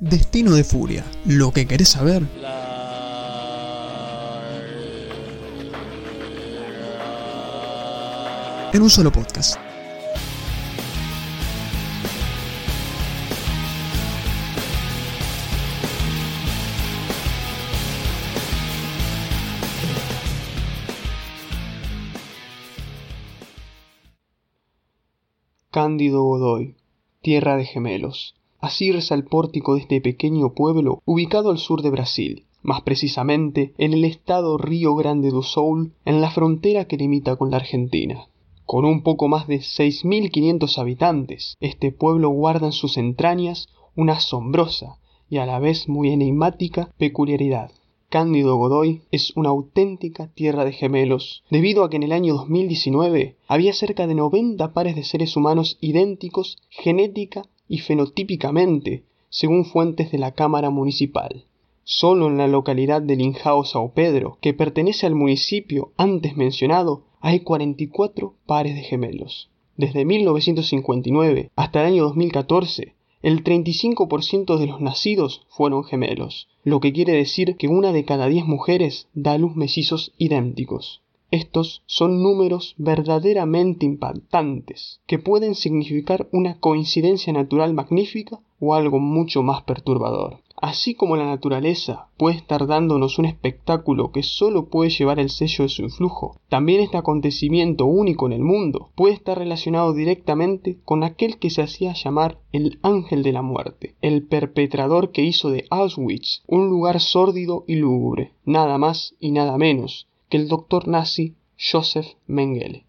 Destino de Furia, lo que querés saber. En un solo podcast. Cándido Godoy, tierra de gemelos. Así el pórtico de este pequeño pueblo ubicado al sur de Brasil, más precisamente en el estado Río Grande do Sul, en la frontera que limita con la Argentina. Con un poco más de 6.500 habitantes, este pueblo guarda en sus entrañas una asombrosa y a la vez muy enigmática peculiaridad. Cándido Godoy es una auténtica tierra de gemelos, debido a que en el año 2019 había cerca de 90 pares de seres humanos idénticos genética y fenotípicamente, según fuentes de la Cámara Municipal. Solo en la localidad de Linjao Sao Pedro, que pertenece al municipio antes mencionado, hay 44 pares de gemelos. Desde 1959 hasta el año 2014, el 35% de los nacidos fueron gemelos, lo que quiere decir que una de cada 10 mujeres da a luz mellizos idénticos. Estos son números verdaderamente impactantes, que pueden significar una coincidencia natural magnífica o algo mucho más perturbador. Así como la naturaleza puede estar dándonos un espectáculo que solo puede llevar el sello de su influjo, también este acontecimiento único en el mundo puede estar relacionado directamente con aquel que se hacía llamar el ángel de la muerte, el perpetrador que hizo de Auschwitz un lugar sórdido y lúgubre, nada más y nada menos que el doctor nazi Joseph Mengele.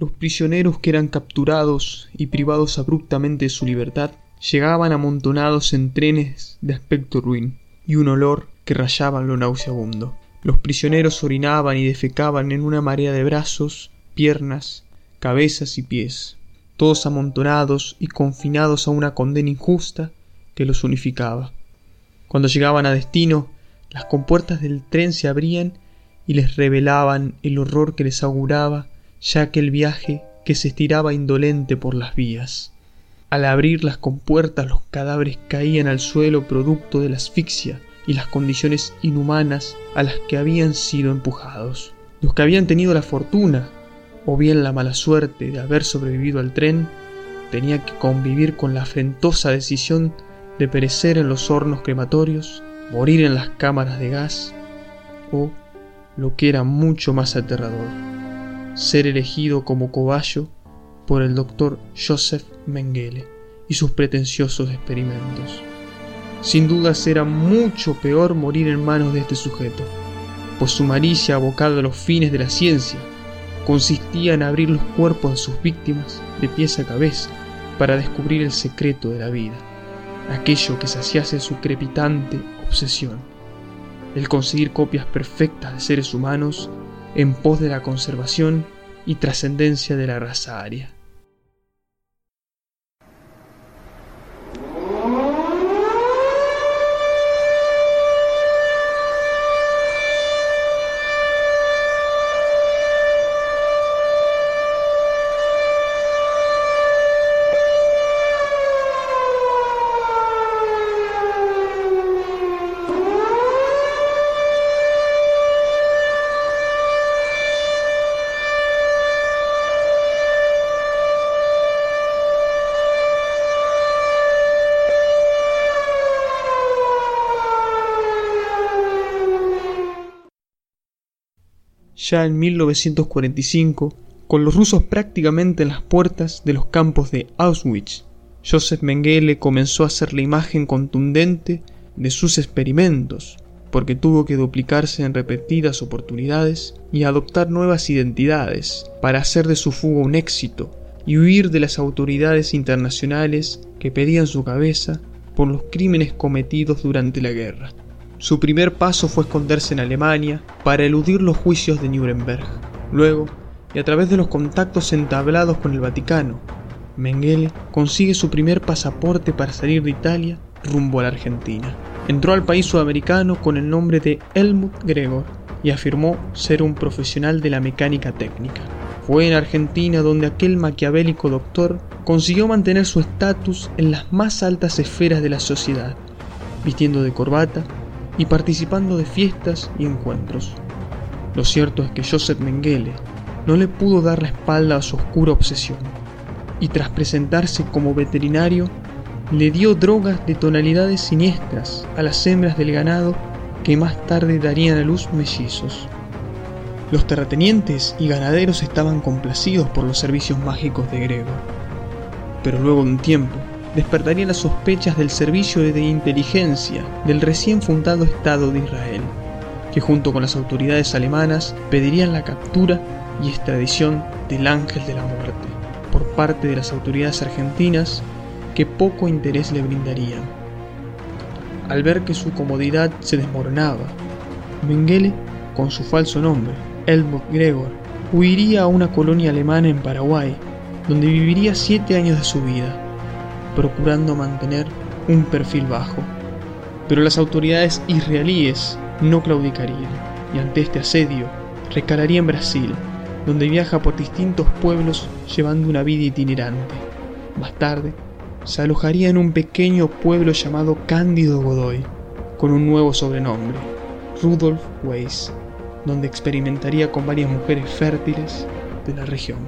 Los prisioneros que eran capturados y privados abruptamente de su libertad llegaban amontonados en trenes de aspecto ruin y un olor que rayaba lo nauseabundo. Los prisioneros orinaban y defecaban en una marea de brazos, piernas, cabezas y pies, todos amontonados y confinados a una condena injusta que los unificaba. Cuando llegaban a destino, las compuertas del tren se abrían y les revelaban el horror que les auguraba ya aquel viaje que se estiraba indolente por las vías. Al abrir las compuertas los cadáveres caían al suelo producto de la asfixia y las condiciones inhumanas a las que habían sido empujados. Los que habían tenido la fortuna o bien la mala suerte de haber sobrevivido al tren tenían que convivir con la afrentosa decisión de perecer en los hornos crematorios, morir en las cámaras de gas o, lo que era mucho más aterrador, ser elegido como cobayo por el doctor Joseph Mengele y sus pretenciosos experimentos. Sin duda era mucho peor morir en manos de este sujeto, pues su malicia abocada a los fines de la ciencia consistía en abrir los cuerpos de sus víctimas de pies a cabeza para descubrir el secreto de la vida, aquello que saciase su crepitante obsesión, el conseguir copias perfectas de seres humanos en pos de la conservación y trascendencia de la raza aria. Ya en 1945, con los rusos prácticamente en las puertas de los campos de Auschwitz, Joseph Mengele comenzó a hacer la imagen contundente de sus experimentos, porque tuvo que duplicarse en repetidas oportunidades y adoptar nuevas identidades para hacer de su fuga un éxito y huir de las autoridades internacionales que pedían su cabeza por los crímenes cometidos durante la guerra. Su primer paso fue esconderse en Alemania para eludir los juicios de Nuremberg. Luego, y a través de los contactos entablados con el Vaticano, Mengele consigue su primer pasaporte para salir de Italia rumbo a la Argentina. Entró al país sudamericano con el nombre de Helmut Gregor y afirmó ser un profesional de la mecánica técnica. Fue en Argentina donde aquel maquiavélico doctor consiguió mantener su estatus en las más altas esferas de la sociedad, vistiendo de corbata y participando de fiestas y encuentros. Lo cierto es que Joseph Mengele no le pudo dar la espalda a su oscura obsesión, y tras presentarse como veterinario, le dio drogas de tonalidades siniestras a las hembras del ganado que más tarde darían a luz mellizos. Los terratenientes y ganaderos estaban complacidos por los servicios mágicos de Gregor, pero luego de un tiempo, despertarían las sospechas del servicio de inteligencia del recién fundado Estado de Israel, que junto con las autoridades alemanas pedirían la captura y extradición del ángel de la muerte por parte de las autoridades argentinas que poco interés le brindarían. Al ver que su comodidad se desmoronaba, Mengele, con su falso nombre, Helmut Gregor, huiría a una colonia alemana en Paraguay, donde viviría siete años de su vida procurando mantener un perfil bajo. Pero las autoridades israelíes no claudicarían y ante este asedio recalaría en Brasil, donde viaja por distintos pueblos llevando una vida itinerante. Más tarde, se alojaría en un pequeño pueblo llamado Cándido Godoy, con un nuevo sobrenombre, Rudolf Weiss, donde experimentaría con varias mujeres fértiles de la región.